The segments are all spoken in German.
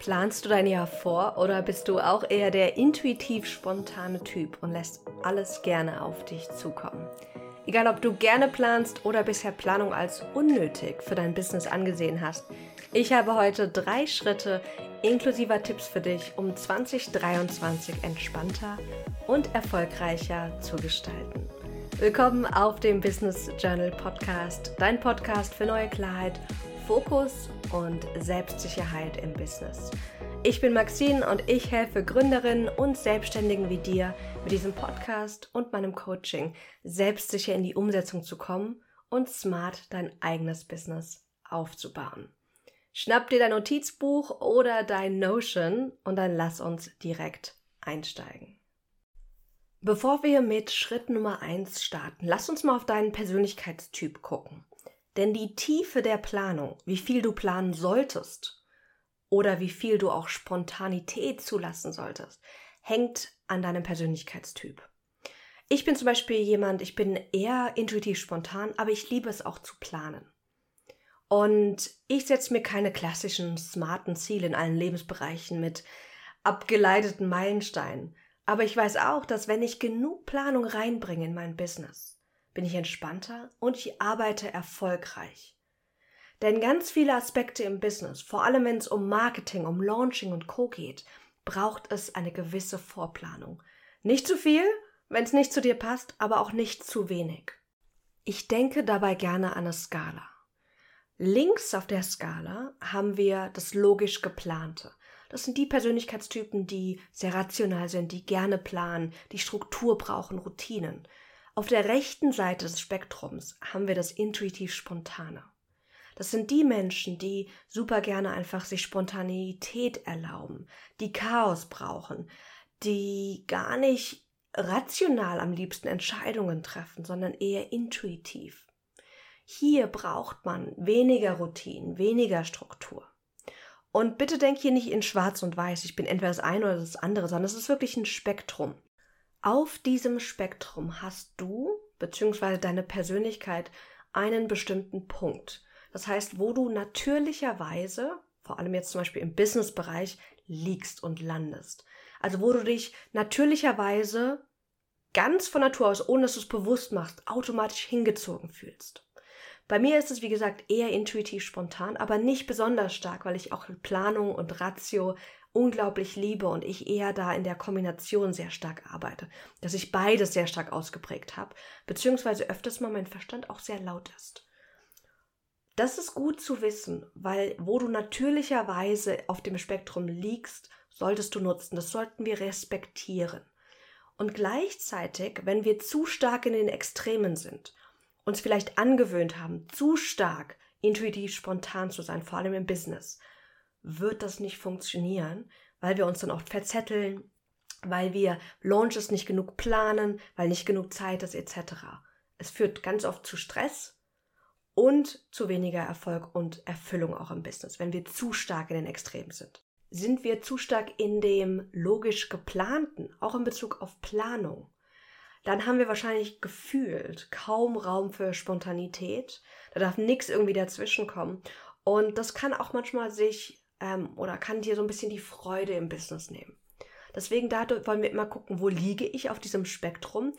Planst du dein Jahr vor oder bist du auch eher der intuitiv spontane Typ und lässt alles gerne auf dich zukommen? Egal, ob du gerne planst oder bisher Planung als unnötig für dein Business angesehen hast, ich habe heute drei Schritte inklusiver Tipps für dich, um 2023 entspannter und erfolgreicher zu gestalten. Willkommen auf dem Business Journal Podcast, dein Podcast für neue Klarheit Fokus und Selbstsicherheit im Business. Ich bin Maxine und ich helfe Gründerinnen und Selbstständigen wie dir mit diesem Podcast und meinem Coaching selbstsicher in die Umsetzung zu kommen und smart dein eigenes Business aufzubauen. Schnapp dir dein Notizbuch oder dein Notion und dann lass uns direkt einsteigen. Bevor wir mit Schritt Nummer 1 starten, lass uns mal auf deinen Persönlichkeitstyp gucken. Denn die Tiefe der Planung, wie viel du planen solltest oder wie viel du auch Spontanität zulassen solltest, hängt an deinem Persönlichkeitstyp. Ich bin zum Beispiel jemand, ich bin eher intuitiv spontan, aber ich liebe es auch zu planen. Und ich setze mir keine klassischen smarten Ziele in allen Lebensbereichen mit abgeleiteten Meilensteinen. Aber ich weiß auch, dass wenn ich genug Planung reinbringe in mein Business, bin ich entspannter und ich arbeite erfolgreich. Denn ganz viele Aspekte im Business, vor allem wenn es um Marketing, um Launching und Co geht, braucht es eine gewisse Vorplanung. Nicht zu viel, wenn es nicht zu dir passt, aber auch nicht zu wenig. Ich denke dabei gerne an eine Skala. Links auf der Skala haben wir das logisch geplante. Das sind die Persönlichkeitstypen, die sehr rational sind, die gerne planen, die Struktur brauchen, Routinen. Auf der rechten Seite des Spektrums haben wir das intuitiv Spontane. Das sind die Menschen, die super gerne einfach sich Spontanität erlauben, die Chaos brauchen, die gar nicht rational am liebsten Entscheidungen treffen, sondern eher intuitiv. Hier braucht man weniger Routinen, weniger Struktur. Und bitte denk hier nicht in schwarz und weiß, ich bin entweder das eine oder das andere, sondern es ist wirklich ein Spektrum. Auf diesem Spektrum hast du bzw. deine Persönlichkeit einen bestimmten Punkt. Das heißt, wo du natürlicherweise, vor allem jetzt zum Beispiel im Businessbereich, liegst und landest. Also wo du dich natürlicherweise ganz von Natur aus, ohne dass du es bewusst machst, automatisch hingezogen fühlst. Bei mir ist es, wie gesagt, eher intuitiv spontan, aber nicht besonders stark, weil ich auch Planung und Ratio unglaublich liebe und ich eher da in der Kombination sehr stark arbeite, dass ich beides sehr stark ausgeprägt habe, beziehungsweise öfters mal mein Verstand auch sehr laut ist. Das ist gut zu wissen, weil wo du natürlicherweise auf dem Spektrum liegst, solltest du nutzen. Das sollten wir respektieren. Und gleichzeitig, wenn wir zu stark in den Extremen sind, uns vielleicht angewöhnt haben, zu stark intuitiv spontan zu sein, vor allem im Business, wird das nicht funktionieren, weil wir uns dann oft verzetteln, weil wir Launches nicht genug planen, weil nicht genug Zeit ist etc. Es führt ganz oft zu Stress und zu weniger Erfolg und Erfüllung auch im Business, wenn wir zu stark in den Extremen sind. Sind wir zu stark in dem logisch geplanten, auch in Bezug auf Planung, dann haben wir wahrscheinlich gefühlt kaum Raum für Spontanität. Da darf nichts irgendwie dazwischenkommen. Und das kann auch manchmal sich ähm, oder kann dir so ein bisschen die Freude im Business nehmen. Deswegen da wollen wir immer gucken, wo liege ich auf diesem Spektrum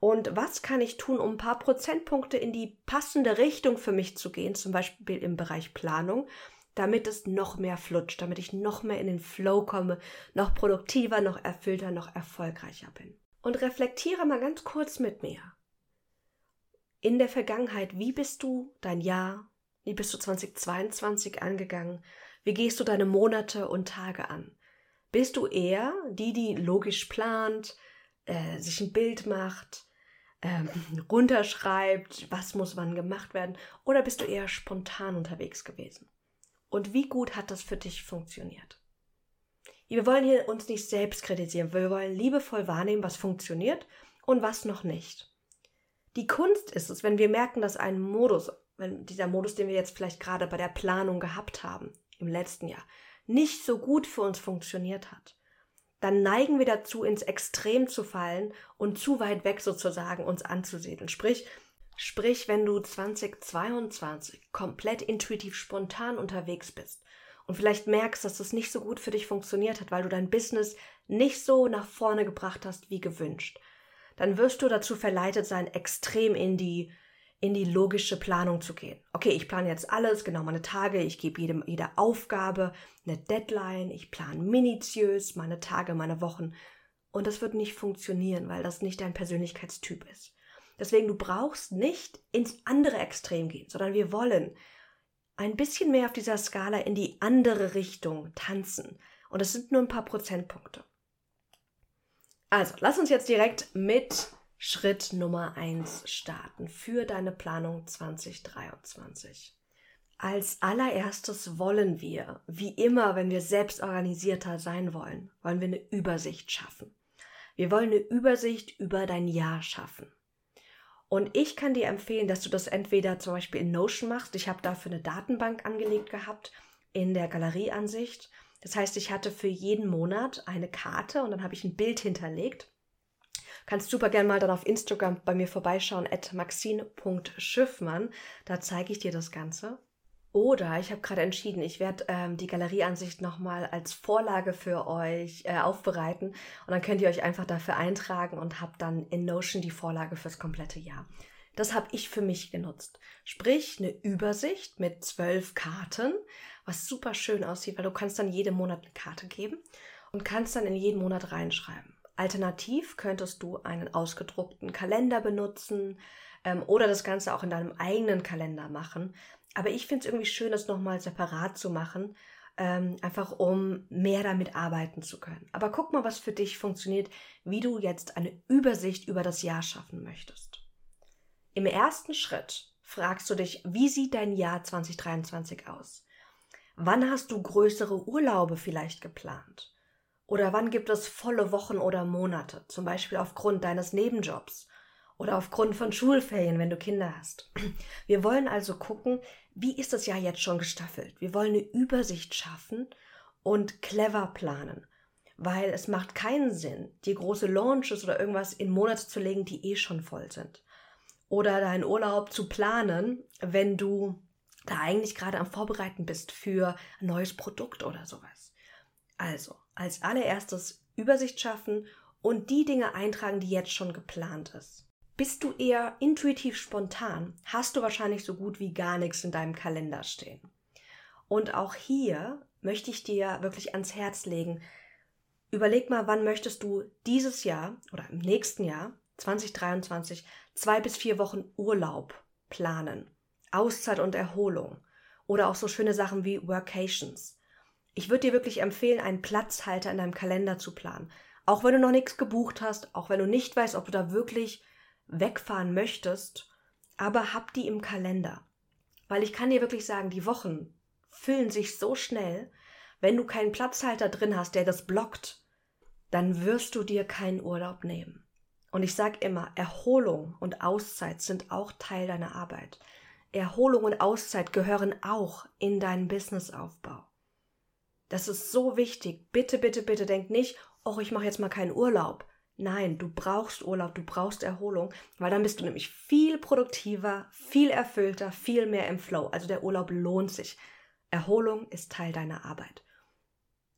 und was kann ich tun, um ein paar Prozentpunkte in die passende Richtung für mich zu gehen, zum Beispiel im Bereich Planung, damit es noch mehr flutscht, damit ich noch mehr in den Flow komme, noch produktiver, noch erfüllter, noch erfolgreicher bin. Und reflektiere mal ganz kurz mit mir. In der Vergangenheit, wie bist du dein Jahr, wie bist du 2022 angegangen? Wie gehst du deine Monate und Tage an? Bist du eher die, die logisch plant, äh, sich ein Bild macht, ähm, runterschreibt, was muss wann gemacht werden? Oder bist du eher spontan unterwegs gewesen? Und wie gut hat das für dich funktioniert? Wir wollen hier uns nicht selbst kritisieren, wir wollen liebevoll wahrnehmen, was funktioniert und was noch nicht. Die Kunst ist es, wenn wir merken, dass ein Modus, wenn dieser Modus, den wir jetzt vielleicht gerade bei der Planung gehabt haben, im letzten Jahr nicht so gut für uns funktioniert hat, dann neigen wir dazu, ins Extrem zu fallen und zu weit weg sozusagen uns anzusiedeln. Sprich, sprich, wenn du 2022 komplett intuitiv spontan unterwegs bist und vielleicht merkst, dass das nicht so gut für dich funktioniert hat, weil du dein Business nicht so nach vorne gebracht hast wie gewünscht, dann wirst du dazu verleitet sein, extrem in die in die logische Planung zu gehen. Okay, ich plane jetzt alles, genau meine Tage, ich gebe jedem, jeder Aufgabe eine Deadline, ich plane minutiös meine Tage, meine Wochen. Und das wird nicht funktionieren, weil das nicht dein Persönlichkeitstyp ist. Deswegen, du brauchst nicht ins andere Extrem gehen, sondern wir wollen ein bisschen mehr auf dieser Skala in die andere Richtung tanzen. Und es sind nur ein paar Prozentpunkte. Also, lass uns jetzt direkt mit Schritt Nummer 1 starten für deine Planung 2023. Als allererstes wollen wir, wie immer, wenn wir selbst organisierter sein wollen, wollen wir eine Übersicht schaffen. Wir wollen eine Übersicht über dein Jahr schaffen. Und ich kann dir empfehlen, dass du das entweder zum Beispiel in Notion machst. Ich habe dafür eine Datenbank angelegt gehabt in der Galerieansicht. Das heißt, ich hatte für jeden Monat eine Karte und dann habe ich ein Bild hinterlegt. Kannst super gerne mal dann auf Instagram bei mir vorbeischauen, at maxine.schiffmann. Da zeige ich dir das Ganze. Oder ich habe gerade entschieden, ich werde ähm, die Galerieansicht nochmal als Vorlage für euch äh, aufbereiten und dann könnt ihr euch einfach dafür eintragen und habt dann in Notion die Vorlage fürs komplette Jahr. Das habe ich für mich genutzt. Sprich, eine Übersicht mit zwölf Karten, was super schön aussieht, weil du kannst dann jeden Monat eine Karte geben und kannst dann in jeden Monat reinschreiben. Alternativ könntest du einen ausgedruckten Kalender benutzen ähm, oder das Ganze auch in deinem eigenen Kalender machen. Aber ich finde es irgendwie schön, das nochmal separat zu machen, ähm, einfach um mehr damit arbeiten zu können. Aber guck mal, was für dich funktioniert, wie du jetzt eine Übersicht über das Jahr schaffen möchtest. Im ersten Schritt fragst du dich, wie sieht dein Jahr 2023 aus? Wann hast du größere Urlaube vielleicht geplant? Oder wann gibt es volle Wochen oder Monate, zum Beispiel aufgrund deines Nebenjobs oder aufgrund von Schulferien, wenn du Kinder hast. Wir wollen also gucken, wie ist das Jahr jetzt schon gestaffelt. Wir wollen eine Übersicht schaffen und clever planen, weil es macht keinen Sinn, dir große Launches oder irgendwas in Monate zu legen, die eh schon voll sind. Oder deinen Urlaub zu planen, wenn du da eigentlich gerade am Vorbereiten bist für ein neues Produkt oder sowas. Also, als allererstes Übersicht schaffen und die Dinge eintragen, die jetzt schon geplant ist. Bist du eher intuitiv spontan, hast du wahrscheinlich so gut wie gar nichts in deinem Kalender stehen. Und auch hier möchte ich dir wirklich ans Herz legen, überleg mal, wann möchtest du dieses Jahr oder im nächsten Jahr, 2023, zwei bis vier Wochen Urlaub planen. Auszeit und Erholung. Oder auch so schöne Sachen wie Workations. Ich würde dir wirklich empfehlen, einen Platzhalter in deinem Kalender zu planen. Auch wenn du noch nichts gebucht hast, auch wenn du nicht weißt, ob du da wirklich wegfahren möchtest, aber hab die im Kalender. Weil ich kann dir wirklich sagen, die Wochen füllen sich so schnell, wenn du keinen Platzhalter drin hast, der das blockt, dann wirst du dir keinen Urlaub nehmen. Und ich sage immer, Erholung und Auszeit sind auch Teil deiner Arbeit. Erholung und Auszeit gehören auch in deinen Businessaufbau. Das ist so wichtig. Bitte, bitte, bitte denk nicht, oh, ich mache jetzt mal keinen Urlaub. Nein, du brauchst Urlaub, du brauchst Erholung, weil dann bist du nämlich viel produktiver, viel erfüllter, viel mehr im Flow. Also der Urlaub lohnt sich. Erholung ist Teil deiner Arbeit.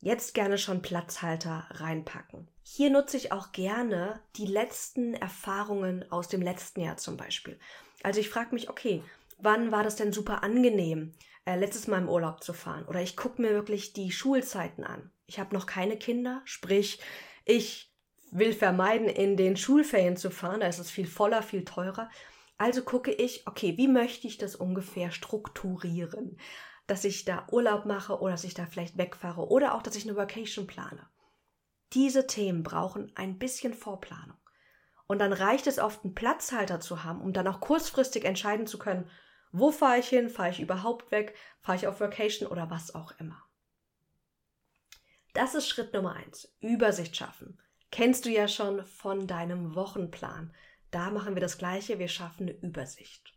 Jetzt gerne schon Platzhalter reinpacken. Hier nutze ich auch gerne die letzten Erfahrungen aus dem letzten Jahr zum Beispiel. Also ich frage mich, okay, wann war das denn super angenehm, äh, letztes Mal im Urlaub zu fahren? Oder ich gucke mir wirklich die Schulzeiten an. Ich habe noch keine Kinder, sprich, ich will vermeiden, in den Schulferien zu fahren, da ist es viel voller, viel teurer. Also gucke ich, okay, wie möchte ich das ungefähr strukturieren? Dass ich da Urlaub mache oder dass ich da vielleicht wegfahre oder auch, dass ich eine Vacation plane. Diese Themen brauchen ein bisschen Vorplanung. Und dann reicht es oft, einen Platzhalter zu haben, um dann auch kurzfristig entscheiden zu können, wo fahre ich hin, fahre ich überhaupt weg, fahre ich auf Vacation oder was auch immer. Das ist Schritt Nummer eins. Übersicht schaffen kennst du ja schon von deinem Wochenplan. Da machen wir das Gleiche, wir schaffen eine Übersicht.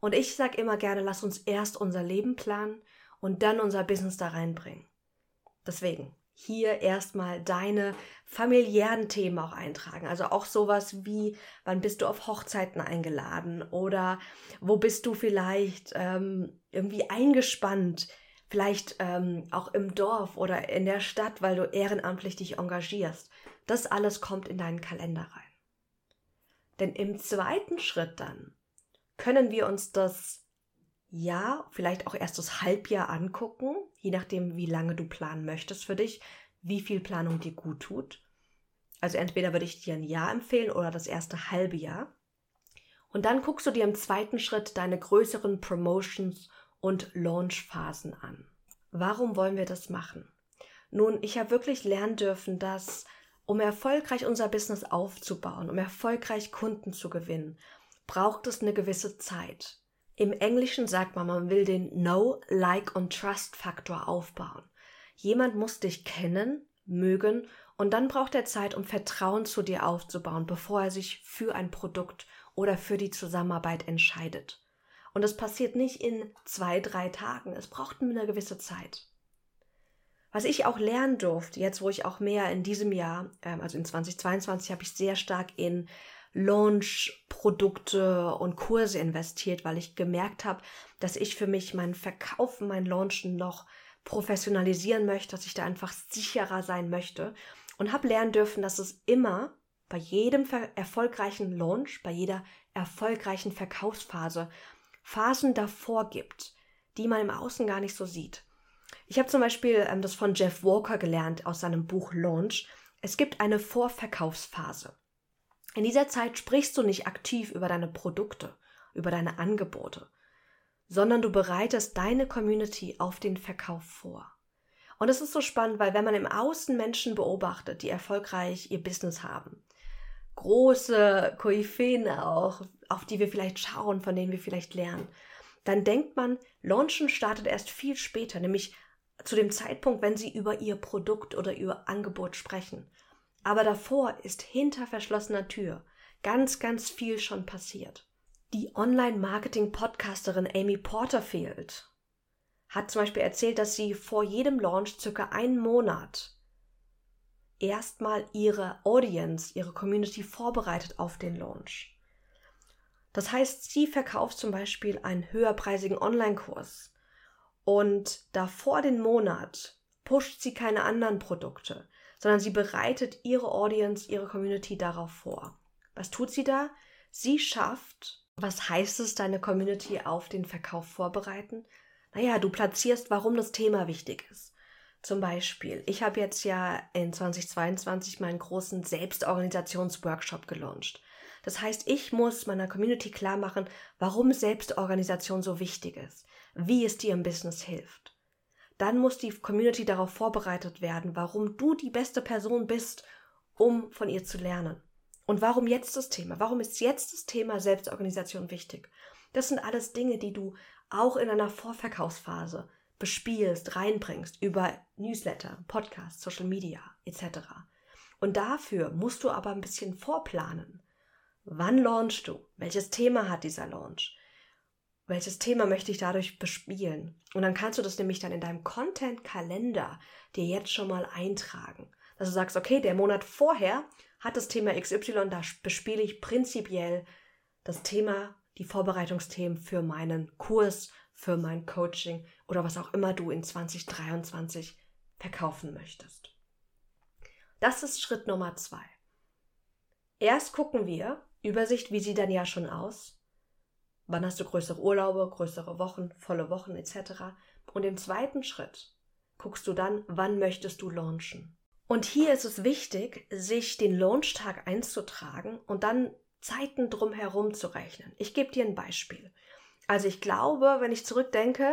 Und ich sage immer gerne, lass uns erst unser Leben planen und dann unser Business da reinbringen. Deswegen hier erstmal deine familiären Themen auch eintragen. Also auch sowas wie, wann bist du auf Hochzeiten eingeladen oder wo bist du vielleicht ähm, irgendwie eingespannt vielleicht ähm, auch im Dorf oder in der Stadt, weil du ehrenamtlich dich engagierst. Das alles kommt in deinen Kalender rein. Denn im zweiten Schritt dann können wir uns das Jahr, vielleicht auch erst das Halbjahr angucken, je nachdem, wie lange du planen möchtest für dich, wie viel Planung dir gut tut. Also entweder würde ich dir ein Jahr empfehlen oder das erste halbe Jahr. Und dann guckst du dir im zweiten Schritt deine größeren Promotions und Launchphasen an. Warum wollen wir das machen? Nun, ich habe wirklich lernen dürfen, dass um erfolgreich unser Business aufzubauen, um erfolgreich Kunden zu gewinnen, braucht es eine gewisse Zeit. Im Englischen sagt man, man will den Know, Like und Trust Faktor aufbauen. Jemand muss dich kennen, mögen und dann braucht er Zeit, um Vertrauen zu dir aufzubauen, bevor er sich für ein Produkt oder für die Zusammenarbeit entscheidet. Und das passiert nicht in zwei, drei Tagen. Es braucht eine gewisse Zeit. Was ich auch lernen durfte, jetzt wo ich auch mehr in diesem Jahr, ähm, also in 2022, habe ich sehr stark in Launch-Produkte und Kurse investiert, weil ich gemerkt habe, dass ich für mich mein Verkaufen, mein Launchen noch professionalisieren möchte, dass ich da einfach sicherer sein möchte und habe lernen dürfen, dass es immer bei jedem erfolgreichen Launch, bei jeder erfolgreichen Verkaufsphase Phasen davor gibt, die man im Außen gar nicht so sieht. Ich habe zum Beispiel ähm, das von Jeff Walker gelernt aus seinem Buch Launch. Es gibt eine Vorverkaufsphase. In dieser Zeit sprichst du nicht aktiv über deine Produkte, über deine Angebote, sondern du bereitest deine Community auf den Verkauf vor. Und es ist so spannend, weil wenn man im Außen Menschen beobachtet, die erfolgreich ihr Business haben, große Koryphäen auch, auf die wir vielleicht schauen, von denen wir vielleicht lernen, dann denkt man, Launchen startet erst viel später, nämlich zu dem Zeitpunkt, wenn sie über ihr Produkt oder ihr Angebot sprechen. Aber davor ist hinter verschlossener Tür ganz, ganz viel schon passiert. Die Online-Marketing-Podcasterin Amy Porterfield hat zum Beispiel erzählt, dass sie vor jedem Launch circa einen Monat erstmal ihre Audience, ihre Community vorbereitet auf den Launch. Das heißt, sie verkauft zum Beispiel einen höherpreisigen Online-Kurs und davor den Monat pusht sie keine anderen Produkte, sondern sie bereitet ihre Audience, ihre Community darauf vor. Was tut sie da? Sie schafft, was heißt es, deine Community auf den Verkauf vorbereiten? Naja, du platzierst, warum das Thema wichtig ist. Zum Beispiel, ich habe jetzt ja in 2022 meinen großen Selbstorganisationsworkshop gelauncht. Das heißt, ich muss meiner Community klar machen, warum Selbstorganisation so wichtig ist, wie es dir im Business hilft. Dann muss die Community darauf vorbereitet werden, warum du die beste Person bist, um von ihr zu lernen. Und warum jetzt das Thema? Warum ist jetzt das Thema Selbstorganisation wichtig? Das sind alles Dinge, die du auch in einer Vorverkaufsphase bespielst, reinbringst über Newsletter, Podcast, Social Media etc. Und dafür musst du aber ein bisschen vorplanen. Wann launchst du? Welches Thema hat dieser Launch? Welches Thema möchte ich dadurch bespielen? Und dann kannst du das nämlich dann in deinem Content-Kalender dir jetzt schon mal eintragen. Dass du sagst, okay, der Monat vorher hat das Thema XY, da bespiele ich prinzipiell das Thema, die Vorbereitungsthemen für meinen Kurs, für mein Coaching oder was auch immer du in 2023 verkaufen möchtest. Das ist Schritt Nummer zwei. Erst gucken wir, Übersicht, wie sieht dein Jahr schon aus? Wann hast du größere Urlaube, größere Wochen, volle Wochen etc. Und im zweiten Schritt guckst du dann, wann möchtest du launchen. Und hier ist es wichtig, sich den Launchtag einzutragen und dann Zeiten drumherum zu rechnen. Ich gebe dir ein Beispiel. Also ich glaube, wenn ich zurückdenke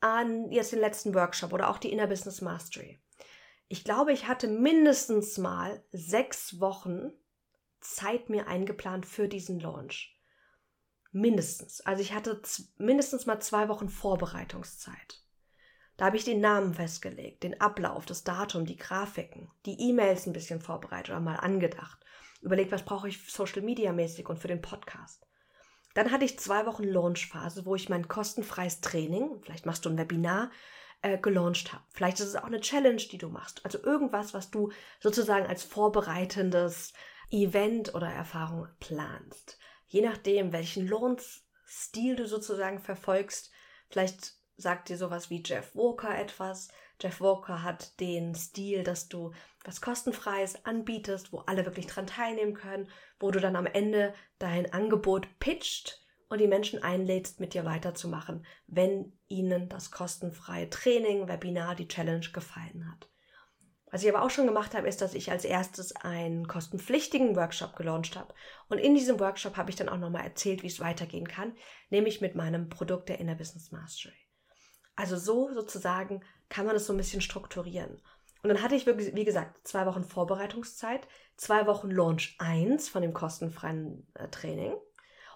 an jetzt den letzten Workshop oder auch die Inner Business Mastery, ich glaube, ich hatte mindestens mal sechs Wochen Zeit mir eingeplant für diesen Launch. Mindestens. Also ich hatte mindestens mal zwei Wochen Vorbereitungszeit. Da habe ich den Namen festgelegt, den Ablauf, das Datum, die Grafiken, die E-Mails ein bisschen vorbereitet oder mal angedacht. Überlegt, was brauche ich Social Media mäßig und für den Podcast. Dann hatte ich zwei Wochen Launchphase, wo ich mein kostenfreies Training, vielleicht machst du ein Webinar, äh, gelauncht habe. Vielleicht ist es auch eine Challenge, die du machst. Also irgendwas, was du sozusagen als vorbereitendes Event oder Erfahrung planst. Je nachdem, welchen Launch-Stil du sozusagen verfolgst, vielleicht sagt dir sowas wie Jeff Walker etwas. Jeff Walker hat den Stil, dass du was kostenfreies anbietest, wo alle wirklich dran teilnehmen können, wo du dann am Ende dein Angebot pitcht und die Menschen einlädst, mit dir weiterzumachen, wenn ihnen das kostenfreie Training, Webinar, die Challenge gefallen hat. Was ich aber auch schon gemacht habe, ist, dass ich als erstes einen kostenpflichtigen Workshop gelauncht habe. Und in diesem Workshop habe ich dann auch nochmal erzählt, wie es weitergehen kann, nämlich mit meinem Produkt der Inner Business Mastery. Also so sozusagen kann man es so ein bisschen strukturieren. Und dann hatte ich, wirklich, wie gesagt, zwei Wochen Vorbereitungszeit, zwei Wochen Launch 1 von dem kostenfreien äh, Training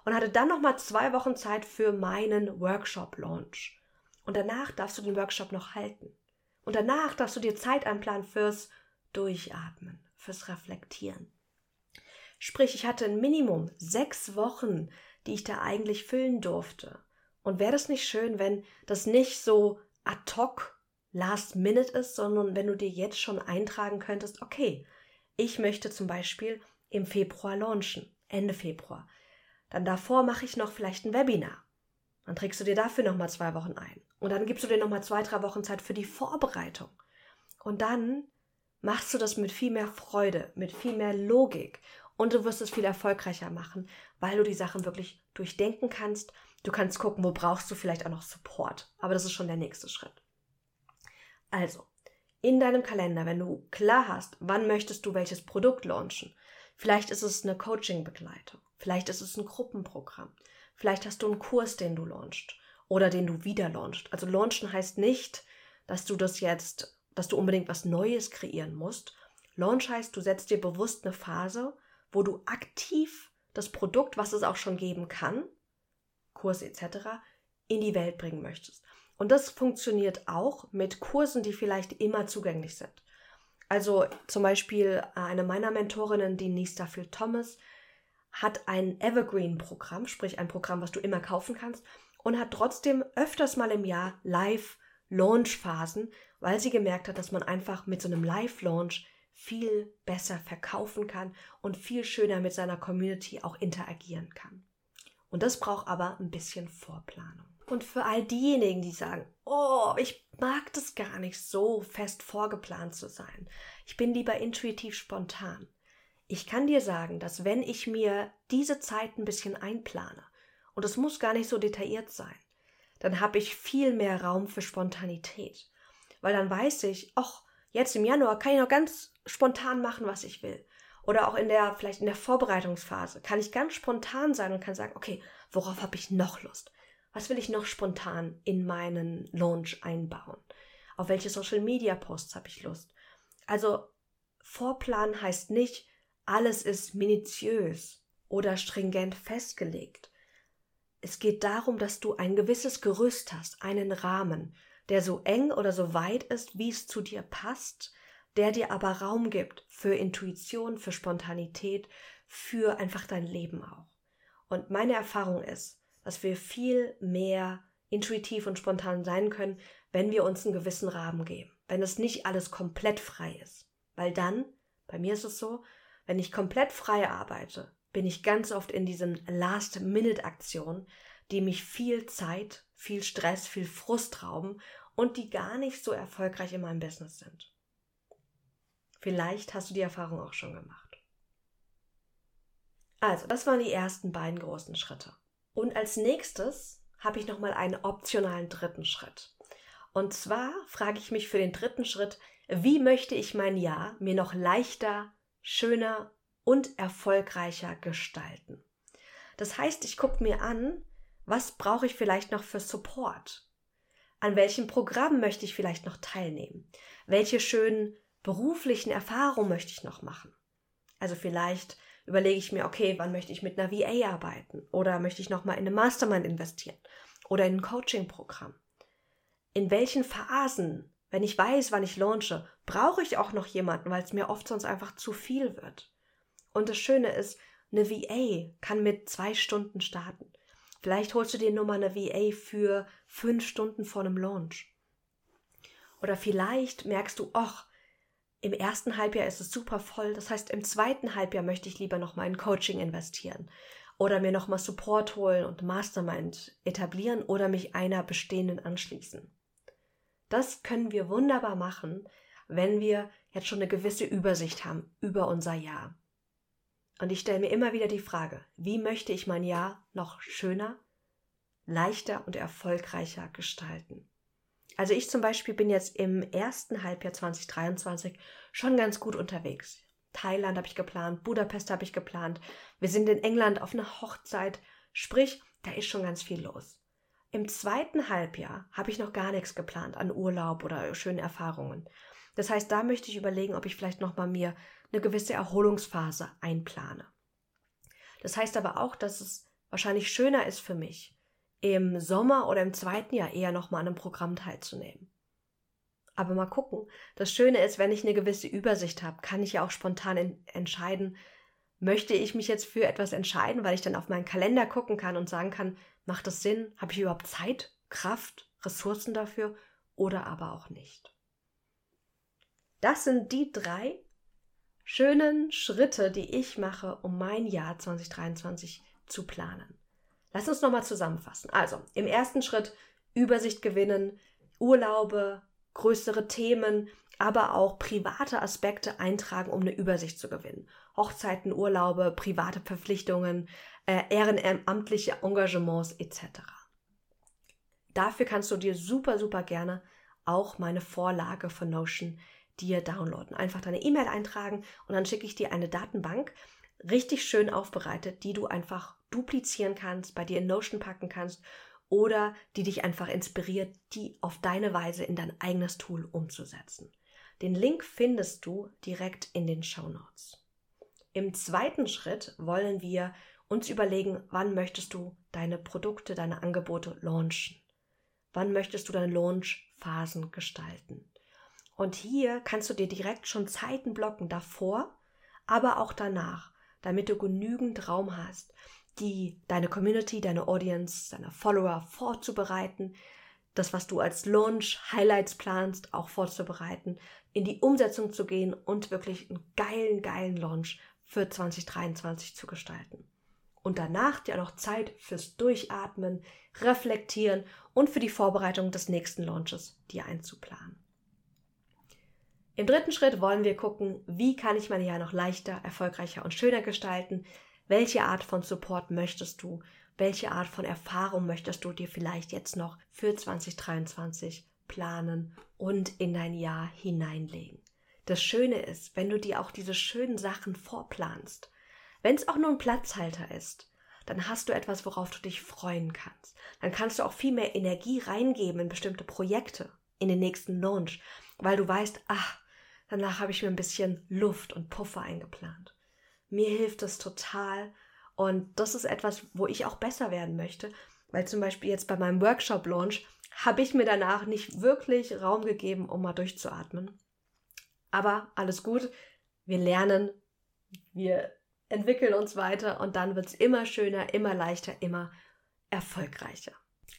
und hatte dann nochmal zwei Wochen Zeit für meinen Workshop-Launch. Und danach darfst du den Workshop noch halten. Und danach darfst du dir Zeit einplanen fürs Durchatmen, fürs Reflektieren. Sprich, ich hatte ein Minimum sechs Wochen, die ich da eigentlich füllen durfte. Und wäre das nicht schön, wenn das nicht so ad hoc last minute ist, sondern wenn du dir jetzt schon eintragen könntest, okay, ich möchte zum Beispiel im Februar launchen, Ende Februar. Dann davor mache ich noch vielleicht ein Webinar. Dann trägst du dir dafür nochmal zwei Wochen ein. Und dann gibst du dir nochmal zwei, drei Wochen Zeit für die Vorbereitung. Und dann machst du das mit viel mehr Freude, mit viel mehr Logik. Und du wirst es viel erfolgreicher machen, weil du die Sachen wirklich durchdenken kannst. Du kannst gucken, wo brauchst du vielleicht auch noch Support. Aber das ist schon der nächste Schritt. Also, in deinem Kalender, wenn du klar hast, wann möchtest du welches Produkt launchen. Vielleicht ist es eine Coaching-Begleitung. Vielleicht ist es ein Gruppenprogramm. Vielleicht hast du einen Kurs, den du launchst oder den du wieder launchst. Also launchen heißt nicht, dass du das jetzt, dass du unbedingt was Neues kreieren musst. Launch heißt, du setzt dir bewusst eine Phase, wo du aktiv das Produkt, was es auch schon geben kann, Kurs etc., in die Welt bringen möchtest. Und das funktioniert auch mit Kursen, die vielleicht immer zugänglich sind. Also zum Beispiel eine meiner Mentorinnen, die Nista Phil Thomas, hat ein Evergreen-Programm, sprich ein Programm, was du immer kaufen kannst und hat trotzdem öfters mal im Jahr Live-Launch-Phasen, weil sie gemerkt hat, dass man einfach mit so einem Live-Launch viel besser verkaufen kann und viel schöner mit seiner Community auch interagieren kann. Und das braucht aber ein bisschen Vorplanung. Und für all diejenigen, die sagen, oh, ich mag das gar nicht so fest vorgeplant zu sein. Ich bin lieber intuitiv spontan. Ich kann dir sagen, dass wenn ich mir diese Zeit ein bisschen einplane, und es muss gar nicht so detailliert sein, dann habe ich viel mehr Raum für Spontanität. Weil dann weiß ich, ach, jetzt im Januar kann ich noch ganz spontan machen, was ich will. Oder auch in der, vielleicht in der Vorbereitungsphase kann ich ganz spontan sein und kann sagen, okay, worauf habe ich noch Lust? Was will ich noch spontan in meinen Launch einbauen? Auf welche Social Media Posts habe ich Lust? Also, Vorplan heißt nicht, alles ist minutiös oder stringent festgelegt. Es geht darum, dass du ein gewisses Gerüst hast, einen Rahmen, der so eng oder so weit ist, wie es zu dir passt, der dir aber Raum gibt für Intuition, für Spontanität, für einfach dein Leben auch. Und meine Erfahrung ist, dass wir viel mehr intuitiv und spontan sein können, wenn wir uns einen gewissen Rahmen geben, wenn es nicht alles komplett frei ist. Weil dann, bei mir ist es so, wenn ich komplett frei arbeite, bin ich ganz oft in diesen Last-Minute-Aktionen, die mich viel Zeit, viel Stress, viel Frust rauben und die gar nicht so erfolgreich in meinem Business sind. Vielleicht hast du die Erfahrung auch schon gemacht. Also, das waren die ersten beiden großen Schritte. Und als nächstes habe ich nochmal einen optionalen dritten Schritt. Und zwar frage ich mich für den dritten Schritt, wie möchte ich mein Jahr mir noch leichter, schöner und erfolgreicher gestalten. Das heißt, ich gucke mir an, was brauche ich vielleicht noch für Support? An welchem Programm möchte ich vielleicht noch teilnehmen? Welche schönen beruflichen Erfahrungen möchte ich noch machen? Also vielleicht überlege ich mir, okay, wann möchte ich mit einer VA arbeiten? Oder möchte ich nochmal in eine Mastermind investieren? Oder in ein Coaching-Programm? In welchen Phasen wenn ich weiß, wann ich launche, brauche ich auch noch jemanden, weil es mir oft sonst einfach zu viel wird. Und das Schöne ist, eine VA kann mit zwei Stunden starten. Vielleicht holst du dir nur mal eine VA für fünf Stunden vor einem Launch. Oder vielleicht merkst du, ach, im ersten Halbjahr ist es super voll. Das heißt, im zweiten Halbjahr möchte ich lieber noch mal in Coaching investieren. oder mir nochmal Support holen und Mastermind etablieren oder mich einer bestehenden anschließen. Das können wir wunderbar machen, wenn wir jetzt schon eine gewisse Übersicht haben über unser Jahr. Und ich stelle mir immer wieder die Frage, wie möchte ich mein Jahr noch schöner, leichter und erfolgreicher gestalten? Also ich zum Beispiel bin jetzt im ersten Halbjahr 2023 schon ganz gut unterwegs. Thailand habe ich geplant, Budapest habe ich geplant. Wir sind in England auf einer Hochzeit. Sprich, da ist schon ganz viel los. Im zweiten Halbjahr habe ich noch gar nichts geplant an Urlaub oder schönen Erfahrungen. Das heißt, da möchte ich überlegen, ob ich vielleicht noch mal mir eine gewisse Erholungsphase einplane. Das heißt aber auch, dass es wahrscheinlich schöner ist für mich, im Sommer oder im zweiten Jahr eher noch mal an einem Programm teilzunehmen. Aber mal gucken. Das Schöne ist, wenn ich eine gewisse Übersicht habe, kann ich ja auch spontan entscheiden, möchte ich mich jetzt für etwas entscheiden, weil ich dann auf meinen Kalender gucken kann und sagen kann, macht das Sinn? Habe ich überhaupt Zeit, Kraft, Ressourcen dafür oder aber auch nicht? Das sind die drei schönen Schritte, die ich mache, um mein Jahr 2023 zu planen. Lass uns nochmal zusammenfassen. Also, im ersten Schritt Übersicht gewinnen, Urlaube, größere Themen, aber auch private Aspekte eintragen, um eine Übersicht zu gewinnen. Hochzeiten, Urlaube, private Verpflichtungen, äh, ehrenamtliche Engagements etc. Dafür kannst du dir super, super gerne auch meine Vorlage von Notion dir downloaden. Einfach deine E-Mail eintragen und dann schicke ich dir eine Datenbank, richtig schön aufbereitet, die du einfach duplizieren kannst, bei dir in Notion packen kannst oder die dich einfach inspiriert, die auf deine Weise in dein eigenes Tool umzusetzen. Den Link findest du direkt in den Show Notes. Im zweiten Schritt wollen wir uns überlegen, wann möchtest du deine Produkte, deine Angebote launchen? Wann möchtest du deine Launch-Phasen gestalten? Und hier kannst du dir direkt schon Zeiten blocken davor, aber auch danach, damit du genügend Raum hast, die deine Community, deine Audience, deine Follower vorzubereiten, das, was du als Launch Highlights planst, auch vorzubereiten, in die Umsetzung zu gehen und wirklich einen geilen, geilen Launch für 2023 zu gestalten. Und danach dir noch Zeit fürs Durchatmen, Reflektieren und für die Vorbereitung des nächsten Launches dir einzuplanen. Im dritten Schritt wollen wir gucken, wie kann ich mein Jahr noch leichter, erfolgreicher und schöner gestalten? Welche Art von Support möchtest du? Welche Art von Erfahrung möchtest du dir vielleicht jetzt noch für 2023 planen und in dein Jahr hineinlegen? Das Schöne ist, wenn du dir auch diese schönen Sachen vorplanst, wenn es auch nur ein Platzhalter ist, dann hast du etwas, worauf du dich freuen kannst. Dann kannst du auch viel mehr Energie reingeben in bestimmte Projekte, in den nächsten Launch, weil du weißt, ach, Danach habe ich mir ein bisschen Luft und Puffer eingeplant. Mir hilft das total und das ist etwas, wo ich auch besser werden möchte, weil zum Beispiel jetzt bei meinem Workshop-Launch habe ich mir danach nicht wirklich Raum gegeben, um mal durchzuatmen. Aber alles gut, wir lernen, wir entwickeln uns weiter und dann wird es immer schöner, immer leichter, immer erfolgreicher.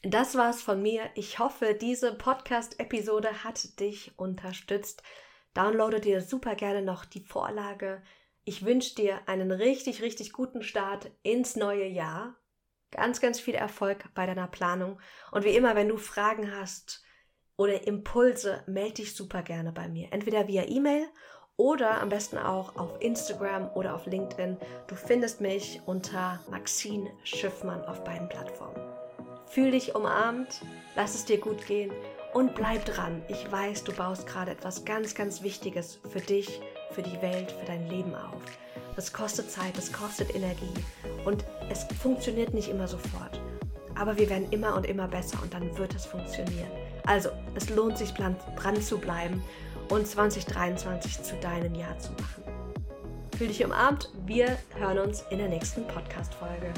Das war's von mir. Ich hoffe, diese Podcast-Episode hat dich unterstützt. Downloade dir super gerne noch die Vorlage. Ich wünsche dir einen richtig, richtig guten Start ins neue Jahr. Ganz, ganz viel Erfolg bei deiner Planung. Und wie immer, wenn du Fragen hast oder Impulse, melde dich super gerne bei mir. Entweder via E-Mail oder am besten auch auf Instagram oder auf LinkedIn. Du findest mich unter Maxine Schiffmann auf beiden Plattformen. Fühl dich umarmt, lass es dir gut gehen und bleib dran. Ich weiß, du baust gerade etwas ganz, ganz Wichtiges für dich, für die Welt, für dein Leben auf. Das kostet Zeit, das kostet Energie und es funktioniert nicht immer sofort. Aber wir werden immer und immer besser und dann wird es funktionieren. Also, es lohnt sich dran zu bleiben und 2023 zu deinem Jahr zu machen. Fühl dich umarmt. Wir hören uns in der nächsten Podcast-Folge.